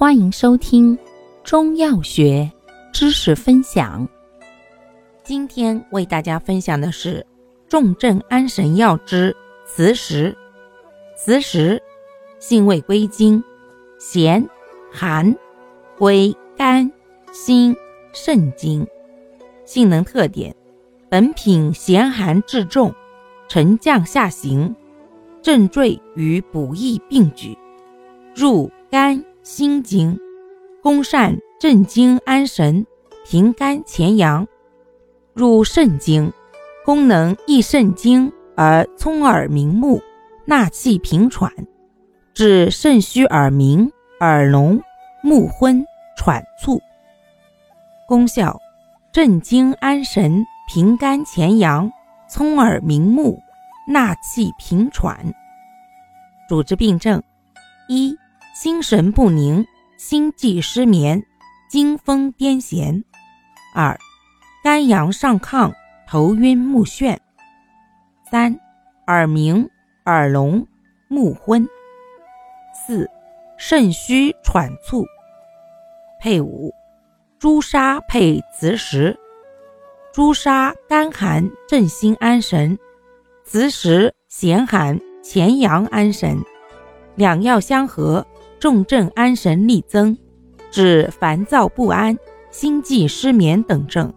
欢迎收听中药学知识分享。今天为大家分享的是重症安神药之磁石。磁石性味归经：咸、寒，归肝、心、肾经。性能特点：本品咸寒质重，沉降下行，镇坠与补益并举，入肝。心经，功善镇惊安神，平肝潜阳；入肾经，功能益肾精而聪耳明目，纳气平喘，治肾虚耳鸣、耳聋、目昏、喘促。功效：镇惊安神，平肝潜阳，聪耳明目，纳气平喘。主治病症：一。心神不宁、心悸失眠、惊风癫痫；二、肝阳上亢、头晕目眩；三、耳鸣、耳聋、目昏；四、肾虚喘促。配伍：朱砂配磁石。朱砂甘寒镇心安神，磁石咸寒潜阳安神，两药相合。重症安神力增，治烦躁不安、心悸失眠等症。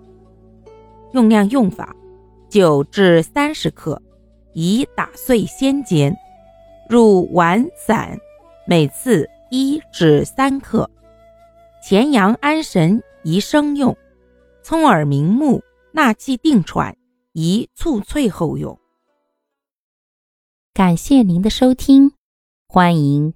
用量用法：九至三十克，宜打碎先煎，入丸散，每次一至三克。潜阳安神宜生用，聪耳明目、纳气定喘宜促脆后用。感谢您的收听。欢迎